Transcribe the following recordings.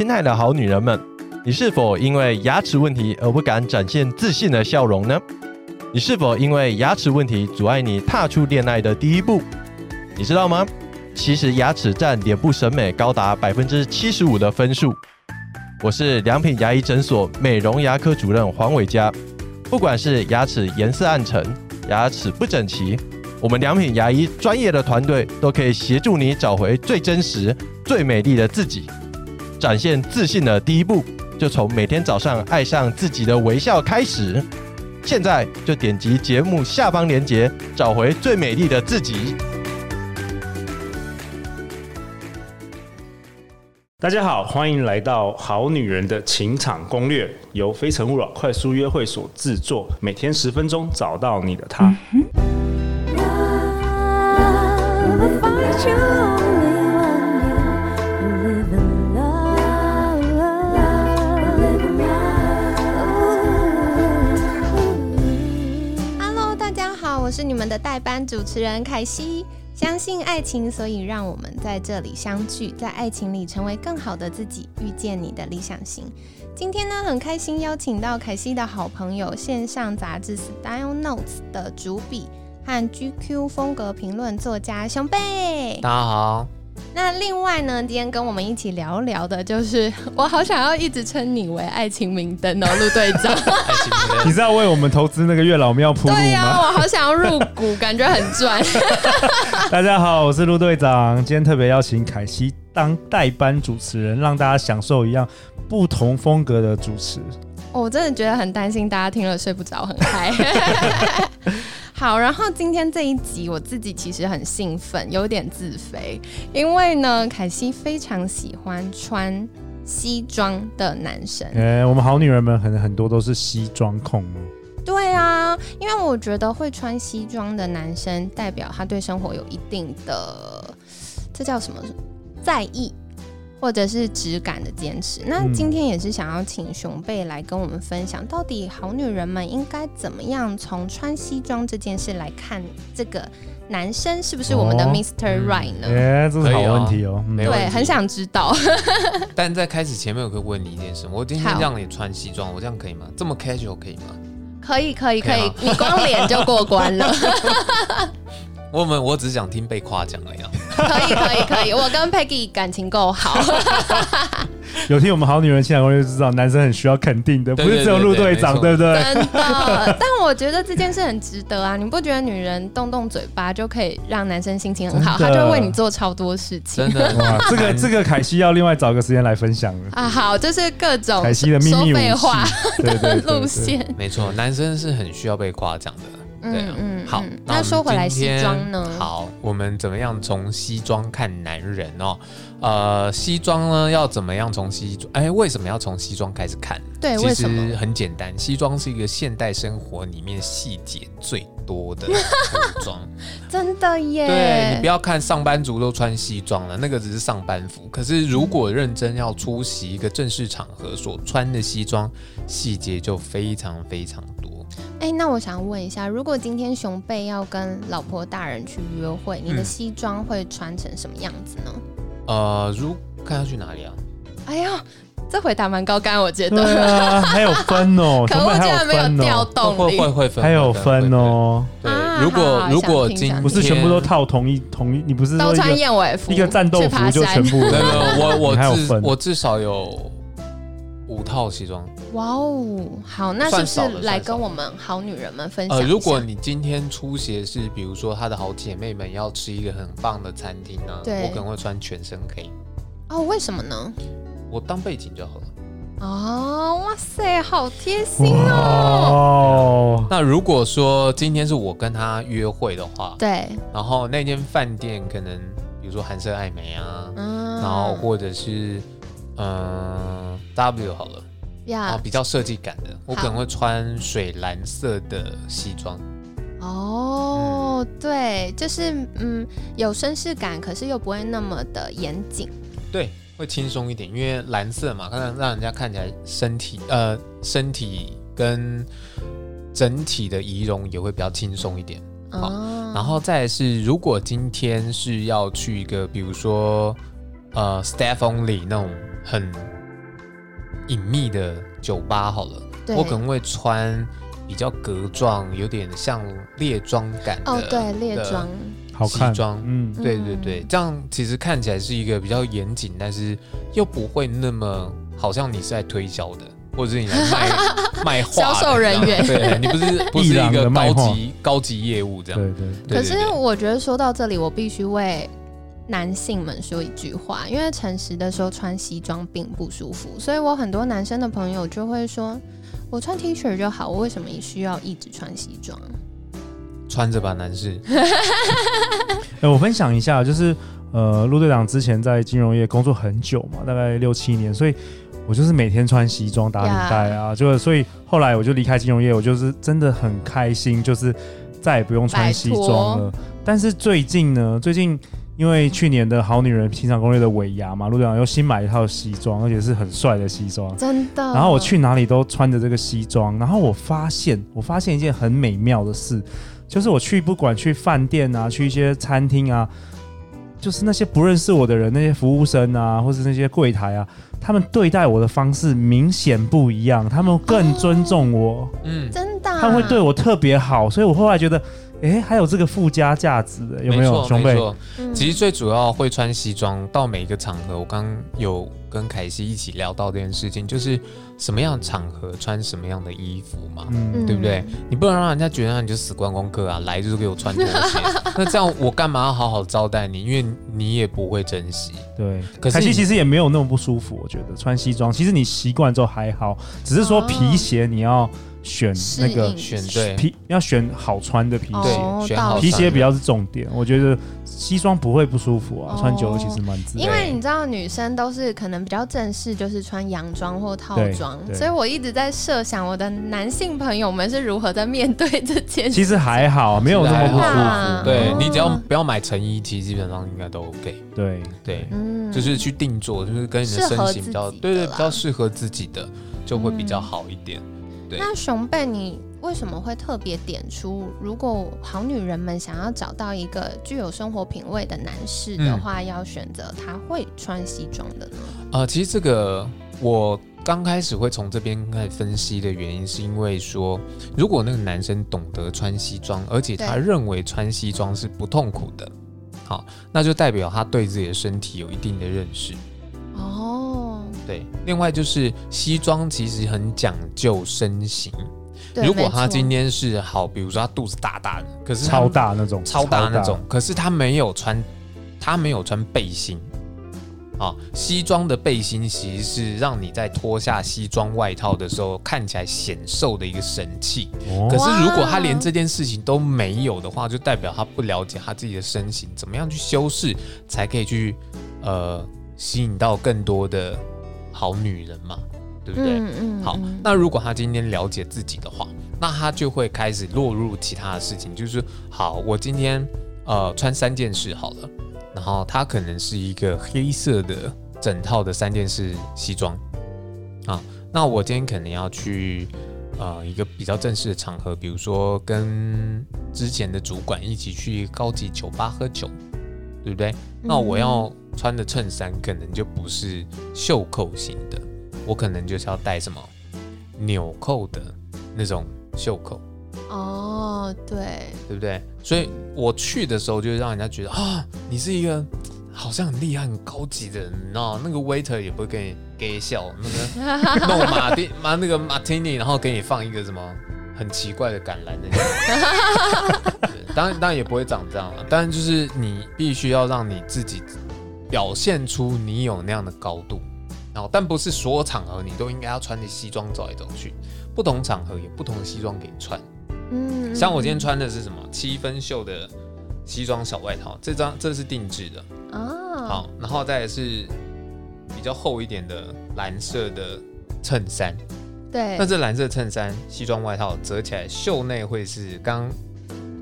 亲爱的好女人们，你是否因为牙齿问题而不敢展现自信的笑容呢？你是否因为牙齿问题阻碍你踏出恋爱的第一步？你知道吗？其实牙齿占脸部审美高达百分之七十五的分数。我是良品牙医诊所美容牙科主任黄伟嘉。不管是牙齿颜色暗沉、牙齿不整齐，我们良品牙医专业的团队都可以协助你找回最真实、最美丽的自己。展现自信的第一步，就从每天早上爱上自己的微笑开始。现在就点击节目下方链接，找回最美丽的自己。大家好，欢迎来到《好女人的情场攻略》，由非诚勿扰快速约会所制作，每天十分钟，找到你的他。Hello，我们的代班主持人凯西。相信爱情，所以让我们在这里相聚，在爱情里成为更好的自己，遇见你的理想型。今天呢，很开心邀请到凯西的好朋友，线上杂志《Style Notes》的主笔和 GQ 风格评论作家熊贝。大家好。那另外呢，今天跟我们一起聊聊的，就是 我好想要一直称你为爱情明灯哦，陆队长。你知道为我们投资那个月老庙铺路吗？对呀、啊，我好想要入股，感觉很赚。大家好，我是陆队长，今天特别邀请凯西当代班主持人，让大家享受一样不同风格的主持。哦、我真的觉得很担心大家听了睡不着，很嗨。好，然后今天这一集我自己其实很兴奋，有点自肥，因为呢，凯西非常喜欢穿西装的男生。哎，我们好女人们很很多都是西装控。对啊，因为我觉得会穿西装的男生，代表他对生活有一定的，这叫什么？在意。或者是质感的坚持。那今天也是想要请熊贝来跟我们分享，到底好女人们应该怎么样从穿西装这件事来看这个男生是不是我们的 Mr. Right 呢？哎、哦，这是好问题哦。没有，对，很想知道。但在开始前面，我可以问你一件事：我今天让你穿西装，我这样可以吗？这么 casual 可以吗？可以，可以，可以。你光脸就过关了。我们我只是想听被夸奖而已。可以可以可以，我跟 Peggy 感情够好。有听我们好女人情场攻略就知道，男生很需要肯定的，不是只有陆队长，对不对？真的，但我觉得这件事很值得啊！你不觉得女人动动嘴巴就可以让男生心情很好？他就会为你做超多事情。真的哇，这个 这个凯西要另外找个时间来分享了啊！好，就是各种凯西的秘密说废话对对路线。没错，男生是很需要被夸奖的。对啊，嗯，好，那，那说回来西装呢？好，我们怎么样从西装看男人哦？呃，西装呢要怎么样从西装？哎，为什么要从西装开始看？对，其为什么？实很简单，西装是一个现代生活里面细节最多的 服装，真的耶。对，你不要看上班族都穿西装了，那个只是上班服。可是如果认真要出席一个正式场合，所穿的西装细节就非常非常多。哎、欸，那我想问一下，如果今天熊贝要跟老婆大人去约会，你的西装会穿成什么样子呢？嗯、呃，如看要去哪里啊？哎呀，这回答蛮高干，我觉得。对啊，还有分哦，可恶，竟然没有调动会会会分，还有分哦。对，如果如果今天不是全部都套同一同一，你不是都穿燕尾服，一个战斗服就全部？没有，我我至我至少有。五套西装，哇哦，好，那是不是来跟我们好女人们分享？呃，如果你今天出席是，比如说她的好姐妹们要吃一个很棒的餐厅呢，对，我可能会穿全身黑。哦，为什么呢？我当背景就好了。哦，哇塞，好贴心哦。那如果说今天是我跟她约会的话，对，然后那间饭店可能比如说韩式爱美啊，嗯，然后或者是。嗯，W 好了，呀 Yeah，比较设计感的，我可能会穿水蓝色的西装。哦，oh, 嗯、对，就是嗯，有绅士感，可是又不会那么的严谨。对，会轻松一点，因为蓝色嘛，可能让人家看起来身体呃身体跟整体的仪容也会比较轻松一点。好，oh. 然后再来是，如果今天是要去一个，比如说呃，staff only 那种。很隐秘的酒吧好了，我可能会穿比较格状，有点像猎装感的。哦，对，猎装，好看。西装，嗯，对对对，这样其实看起来是一个比较严谨，但是又不会那么好像你是在推销的。或者是你来卖 卖画销售人员，对，你不是 不是一个高级高级业务这样。对对。可是我觉得说到这里，我必须为男性们说一句话，因为诚实的时候穿西装并不舒服，所以我很多男生的朋友就会说，我穿 T 恤就好，我为什么也需要一直穿西装？穿着吧，男士。哎，我分享一下，就是呃，陆队长之前在金融业工作很久嘛，大概六七年，所以。我就是每天穿西装打领带啊，就所以后来我就离开金融业，我就是真的很开心，就是再也不用穿西装了。但是最近呢，最近因为去年的《好女人情场攻略》的尾牙嘛，陆队长又新买一套西装，而且是很帅的西装，真的。然后我去哪里都穿着这个西装，然后我发现，我发现一件很美妙的事，就是我去不管去饭店啊，去一些餐厅啊。就是那些不认识我的人，那些服务生啊，或是那些柜台啊，他们对待我的方式明显不一样，他们更尊重我，嗯，真的，他们会对我特别好，所以我后来觉得。哎，还有这个附加价值的有没有？兄妹，其实最主要会穿西装到每一个场合。我刚刚有跟凯西一起聊到这件事情，就是什么样的场合穿什么样的衣服嘛，嗯、对不对？你不能让人家觉得你就死观光客啊，来就是给我穿拖鞋。那这样我干嘛要好好招待你？因为你也不会珍惜。对，可是凯西其实也没有那么不舒服，我觉得穿西装，其实你习惯之后还好，只是说皮鞋你要。选那个选对皮要选好穿的皮鞋，哦、选好皮鞋比较是重点。我觉得西装不会不舒服啊，哦、穿久了其实蛮自然。因为你知道女生都是可能比较正式，就是穿洋装或套装，所以我一直在设想我的男性朋友们是如何在面对这件事。其实还好，没有那么不舒服。对，你只要不要买成衣，其实基本上应该都 OK。对对，嗯，就是去定做，就是跟你的身形比较对对比较适合自己的，就会比较好一点。对那熊贝，你为什么会特别点出，如果好女人们想要找到一个具有生活品味的男士的话，嗯、要选择他会穿西装的呢？呃，其实这个我刚开始会从这边开始分析的原因，是因为说，如果那个男生懂得穿西装，而且他认为穿西装是不痛苦的，好，那就代表他对自己的身体有一定的认识。对，另外就是西装其实很讲究身形。对如果他今天是好，比如说他肚子大大的，可是超大那种，超大那种，可是他没有穿，他没有穿背心。啊，西装的背心其实是让你在脱下西装外套的时候看起来显瘦的一个神器。哦、可是如果他连这件事情都没有的话，就代表他不了解他自己的身形，怎么样去修饰才可以去呃吸引到更多的。好女人嘛，对不对？嗯嗯。好，那如果他今天了解自己的话，那他就会开始落入其他的事情，就是好，我今天呃穿三件事好了，然后他可能是一个黑色的整套的三件式西装啊，那我今天可能要去呃一个比较正式的场合，比如说跟之前的主管一起去高级酒吧喝酒，对不对？那我要。穿的衬衫可能就不是袖扣型的，我可能就是要带什么纽扣的那种袖扣。哦，对，对不对？所以我去的时候就让人家觉得啊，你是一个好像很厉害、很高级的人，你知道那个 waiter 也不会给你给笑，那个 弄马丁马那个马提尼，然后给你放一个什么很奇怪的橄榄那种。当然，当然也不会长这样了。当然，就是你必须要让你自己。表现出你有那样的高度，然后但不是所有场合你都应该要穿着西装走来走去，不同场合有不同的西装给你穿。嗯，像我今天穿的是什么七分袖的西装小外套，这张这是定制的哦。好，然后再是比较厚一点的蓝色的衬衫。对，那这蓝色衬衫西装外套折起来，袖内会是刚。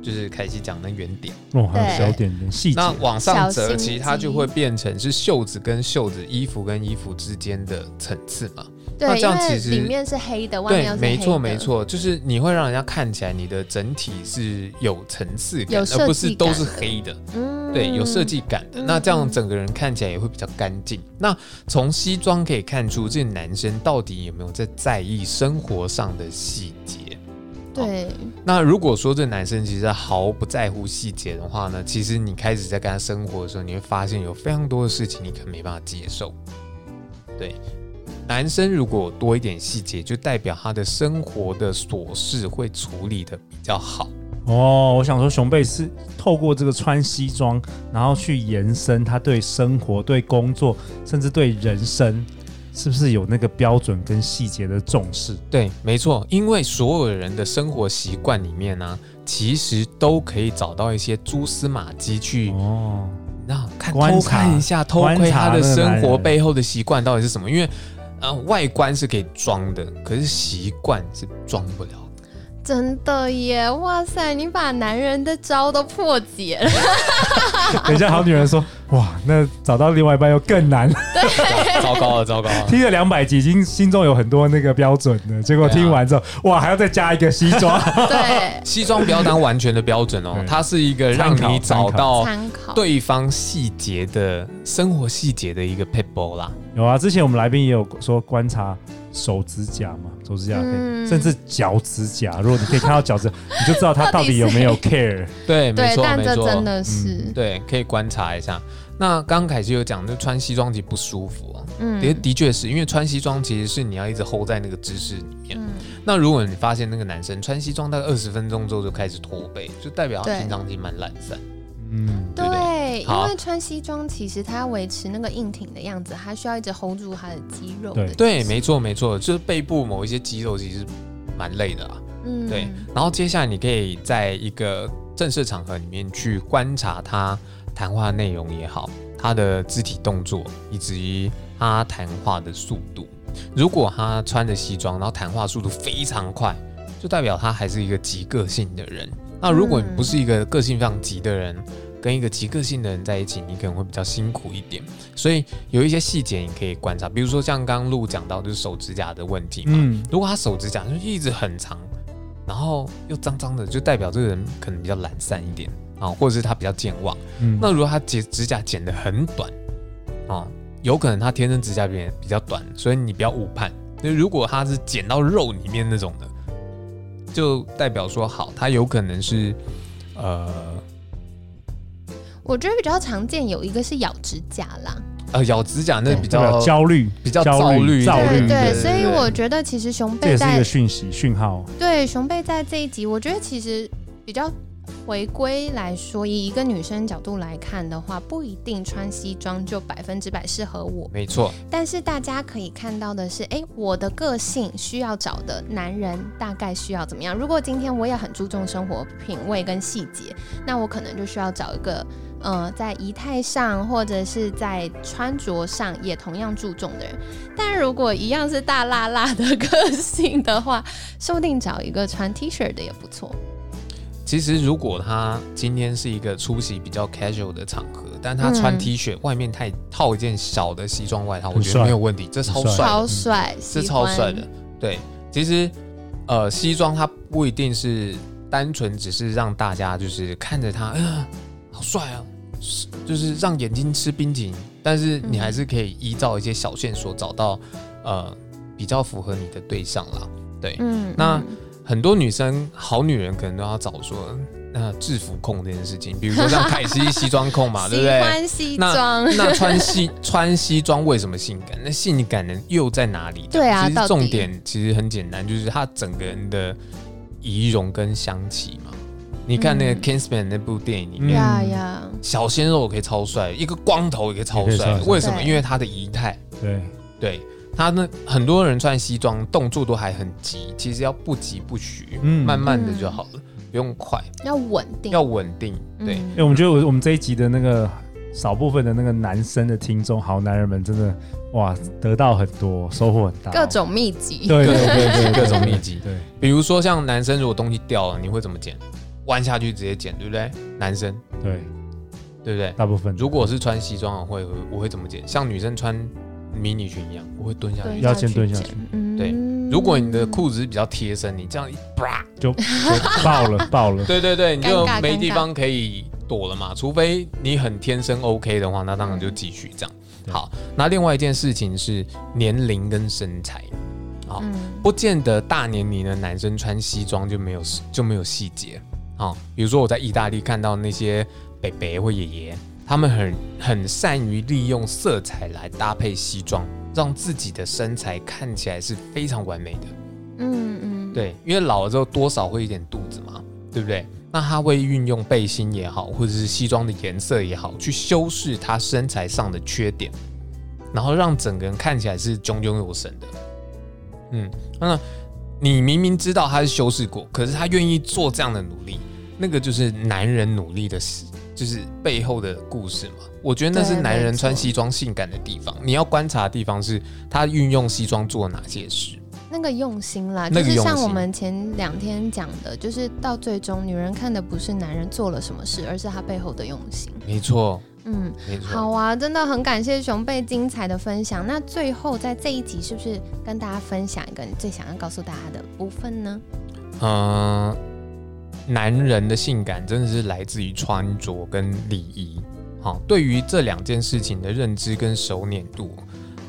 就是凯西讲的圆点哦，还有小点点细节。那往上折，其实它就会变成是袖子跟袖子、衣服跟衣服之间的层次嘛。对，那这样其实里面是黑的，外面是黑的。对，没错没错，就是你会让人家看起来你的整体是有层次感，而不是都是黑的。嗯。对，有设计感的。那这样整个人看起来也会比较干净。那从西装可以看出，这个男生到底有没有在在意生活上的细节？对。那如果说这男生其实毫不在乎细节的话呢，其实你开始在跟他生活的时候，你会发现有非常多的事情你可能没办法接受。对。男生如果多一点细节，就代表他的生活的琐事会处理的比较好。哦，我想说，熊贝是透过这个穿西装，然后去延伸他对生活、对工作，甚至对人生，是不是有那个标准跟细节的重视？对，没错，因为所有人的生活习惯里面呢、啊，其实都可以找到一些蛛丝马迹去哦，那看偷看一下，偷窥他的生活背后的习惯到底是什么？因为呃，外观是可以装的，可是习惯是装不了。真的耶！哇塞，你把男人的招都破解了。等一下，好女人说：“哇，那找到另外一半又更难。”对，糟糕了，糟糕了。听了两百集，已经心中有很多那个标准了。结果听完之后，啊、哇，还要再加一个西装。对，西装不要当完全的标准哦，它是一个让你找到对方细节的生活细节的一个撇步啦。有啊，之前我们来宾也有说观察。手指甲嘛，手指甲可以，嗯、甚至脚趾甲。如果你可以看到脚趾，你就知道他到底有没有 care。对，没错，没错，但这真的是、嗯、对，可以观察一下。那刚刚凯西有讲，就穿西装其实不舒服啊。嗯，的的确是因为穿西装其实是你要一直 hold 在那个姿势里面。嗯、那如果你发现那个男生穿西装大概二十分钟之后就开始驼背，就代表他平常其实蛮懒散。嗯，对，对，因为穿西装其实他要维持那个硬挺的样子，他需要一直 hold 住他的肌肉的。对，没错，没错，就是背部某一些肌肉其实蛮累的啊。嗯，对。然后接下来你可以在一个正式场合里面去观察他谈话内容也好，他的肢体动作以及他谈话的速度。如果他穿着西装，然后谈话速度非常快，就代表他还是一个极个性的人。那如果你不是一个个性非常急的人，嗯、跟一个急个性的人在一起，你可能会比较辛苦一点。所以有一些细节你可以观察，比如说像刚刚路讲到就是手指甲的问题嘛。嗯、如果他手指甲就一直很长，然后又脏脏的，就代表这个人可能比较懒散一点啊，或者是他比较健忘。嗯、那如果他剪指甲剪得很短啊，有可能他天生指甲边比较短，所以你不要误判。那如果他是剪到肉里面那种的。就代表说好，他有可能是，呃，我觉得比较常见有一个是咬指甲啦，呃，咬指甲那比较焦虑，比较焦虑，焦虑，对，对，所以我觉得其实熊贝在这是一个讯息讯号，对，熊贝在这一集，我觉得其实比较。回归来说，以一个女生角度来看的话，不一定穿西装就百分之百适合我。没错。但是大家可以看到的是，哎，我的个性需要找的男人大概需要怎么样？如果今天我也很注重生活品味跟细节，那我可能就需要找一个，呃，在仪态上或者是在穿着上也同样注重的人。但如果一样是大辣辣的 个性的话，说不定找一个穿 T 恤的也不错。其实，如果他今天是一个出席比较 casual 的场合，但他穿 T 恤，外面太套一件小的西装外套，我觉得没有问题，这超帅，超帅，这超帅的。对，其实，呃，西装它不一定是单纯只是让大家就是看着他，哎呀，好帅啊，就是让眼睛吃冰淇淋，但是你还是可以依照一些小线索找到，呃，比较符合你的对象啦。对，嗯，那。很多女生，好女人可能都要找说，那制服控这件事情，比如说像凯西西装控嘛，对不对？喜欢西装。那那穿西穿西装为什么性感？那性感的又在哪里？对啊，其实重点其实很简单，就是他整个人的仪容跟香气嘛。你看那个《Kingsman》那部电影里面，嗯、小鲜肉可以超帅，一个光头也可以超帅。为什么？因为他的仪态。对对。他那很多人穿西装动作都还很急，其实要不急不徐，嗯，慢慢的就好了，不用快，要稳定，要稳定，对。因为我们觉得我我们这一集的那个少部分的那个男生的听众，好男人们真的哇，得到很多收获很大，各种秘籍，对对对 对，各种秘籍，对。比如说像男生如果东西掉了，你会怎么捡？弯下去直接捡，对不对？男生，对，对不对？大部分如果是穿西装，我会我会怎么捡？像女生穿。迷你裙一样，我会蹲下去，要先蹲下去。对，如果你的裤子是比较贴身，你这样一啪就，就爆了，爆了。对对对，你就没地方可以躲了嘛，除非你很天生 OK 的话，那当然就继续这样。好，那另外一件事情是年龄跟身材，好，嗯、不见得大年龄的男生穿西装就没有就没有细节。好，比如说我在意大利看到那些伯伯或爷爷，他们很很善于利用色彩来搭配西装，让自己的身材看起来是非常完美的。嗯嗯，对，因为老了之后多少会有点肚子嘛，对不对？那他会运用背心也好，或者是西装的颜色也好，去修饰他身材上的缺点，然后让整个人看起来是炯炯有神的。嗯，那你明明知道他是修饰过，可是他愿意做这样的努力，那个就是男人努力的事，就是背后的故事嘛。我觉得那是男人穿西装性感的地方。你要观察的地方是他运用西装做哪些事。那个用心啦，就是像我们前两天讲的，就是到最终，女人看的不是男人做了什么事，而是他背后的用心。没错，嗯。好啊，真的很感谢熊贝精彩的分享。那最后在这一集，是不是跟大家分享一个你最想要告诉大家的部分呢？嗯、呃，男人的性感真的是来自于穿着跟礼仪。好，对于这两件事情的认知跟熟稔度，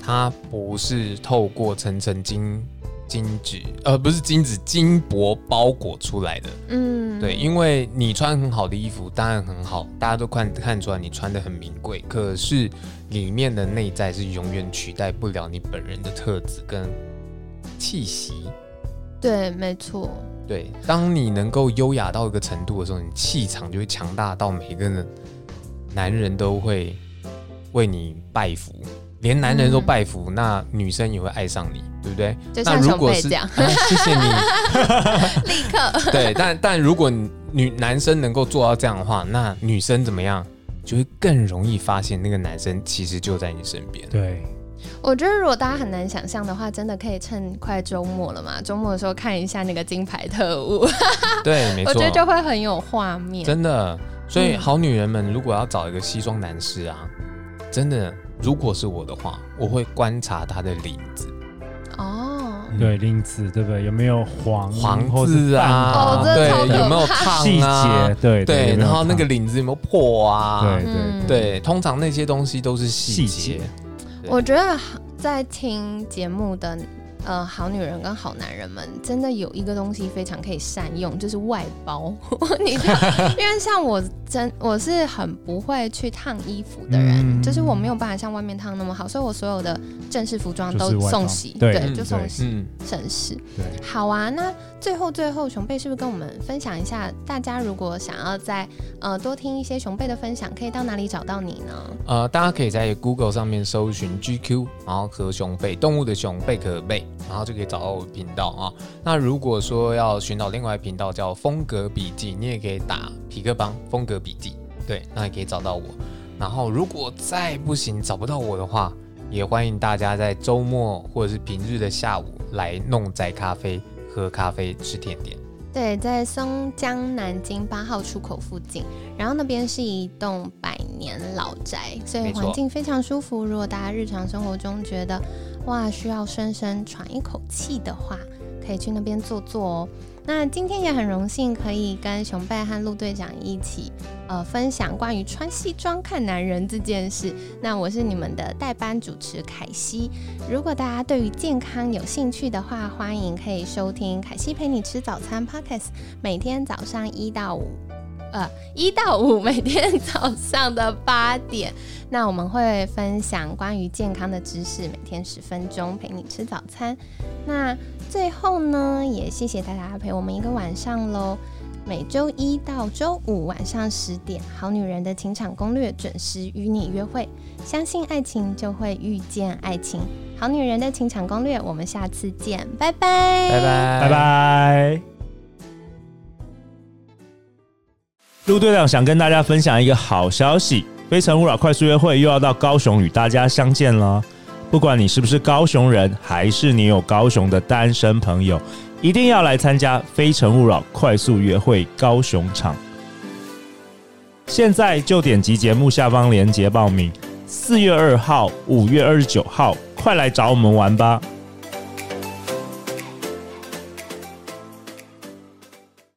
它不是透过层层金。金纸，呃，不是金纸，金箔包裹出来的。嗯，对，因为你穿很好的衣服，当然很好，大家都看看出来你穿的很名贵。可是里面的内在是永远取代不了你本人的特质跟气息。对，没错。对，当你能够优雅到一个程度的时候，你气场就会强大到每个人男人都会为你拜服。连男人都拜服，嗯、那女生也会爱上你，对不对？就像熊贝这样，啊、谢谢你，立刻。对，但但如果女男生能够做到这样的话，那女生怎么样，就会更容易发现那个男生其实就在你身边。对，我觉得如果大家很难想象的话，真的可以趁快周末了嘛，周末的时候看一下那个金牌特务。对，没错，我觉得就会很有画面。真的，所以好女人们如果要找一个西装男士啊，真的。如果是我的话，我会观察他的领子。哦，对，领子对不对？有没有黄黄字啊？哦，对，有没有烫啊？细节，对对。然后那个领子有没有破啊？对对对，通常那些东西都是细节。我觉得在听节目的。呃，好女人跟好男人们真的有一个东西非常可以善用，就是外包。你知道，因为像我真我是很不会去烫衣服的人，嗯、就是我没有办法像外面烫那么好，所以我所有的正式服装都送洗，对，对，就送洗，省事。对，好啊。那最后最后，熊贝是不是跟我们分享一下？大家如果想要再呃多听一些熊贝的分享，可以到哪里找到你呢？呃，大家可以在 Google 上面搜寻 GQ，然后和熊贝动物的熊贝壳贝。然后就可以找到我的频道啊。那如果说要寻找另外一频道叫风格笔记，你也可以打皮克邦风格笔记，对，那也可以找到我。然后如果再不行找不到我的话，也欢迎大家在周末或者是平日的下午来弄仔咖啡喝咖啡吃甜点。对，在松江南京八号出口附近，然后那边是一栋百年老宅，所以环境非常舒服。如果大家日常生活中觉得哇，需要深深喘一口气的话，可以去那边坐坐哦。那今天也很荣幸可以跟熊贝和陆队长一起，呃，分享关于穿西装看男人这件事。那我是你们的代班主持凯西。如果大家对于健康有兴趣的话，欢迎可以收听凯西陪你吃早餐 Podcast，每天早上一到五。呃，一到五每天 早上的八点，那我们会分享关于健康的知识，每天十分钟陪你吃早餐。那最后呢，也谢谢大家陪我们一个晚上喽。每周一到周五晚上十点，《好女人的情场攻略》准时与你约会。相信爱情，就会遇见爱情。好女人的情场攻略，我们下次见，拜拜，拜拜，拜拜。陆队长想跟大家分享一个好消息，《非诚勿扰》快速约会又要到高雄与大家相见了。不管你是不是高雄人，还是你有高雄的单身朋友，一定要来参加《非诚勿扰》快速约会高雄场。现在就点击节目下方链接报名，四月二号、五月二十九号，快来找我们玩吧！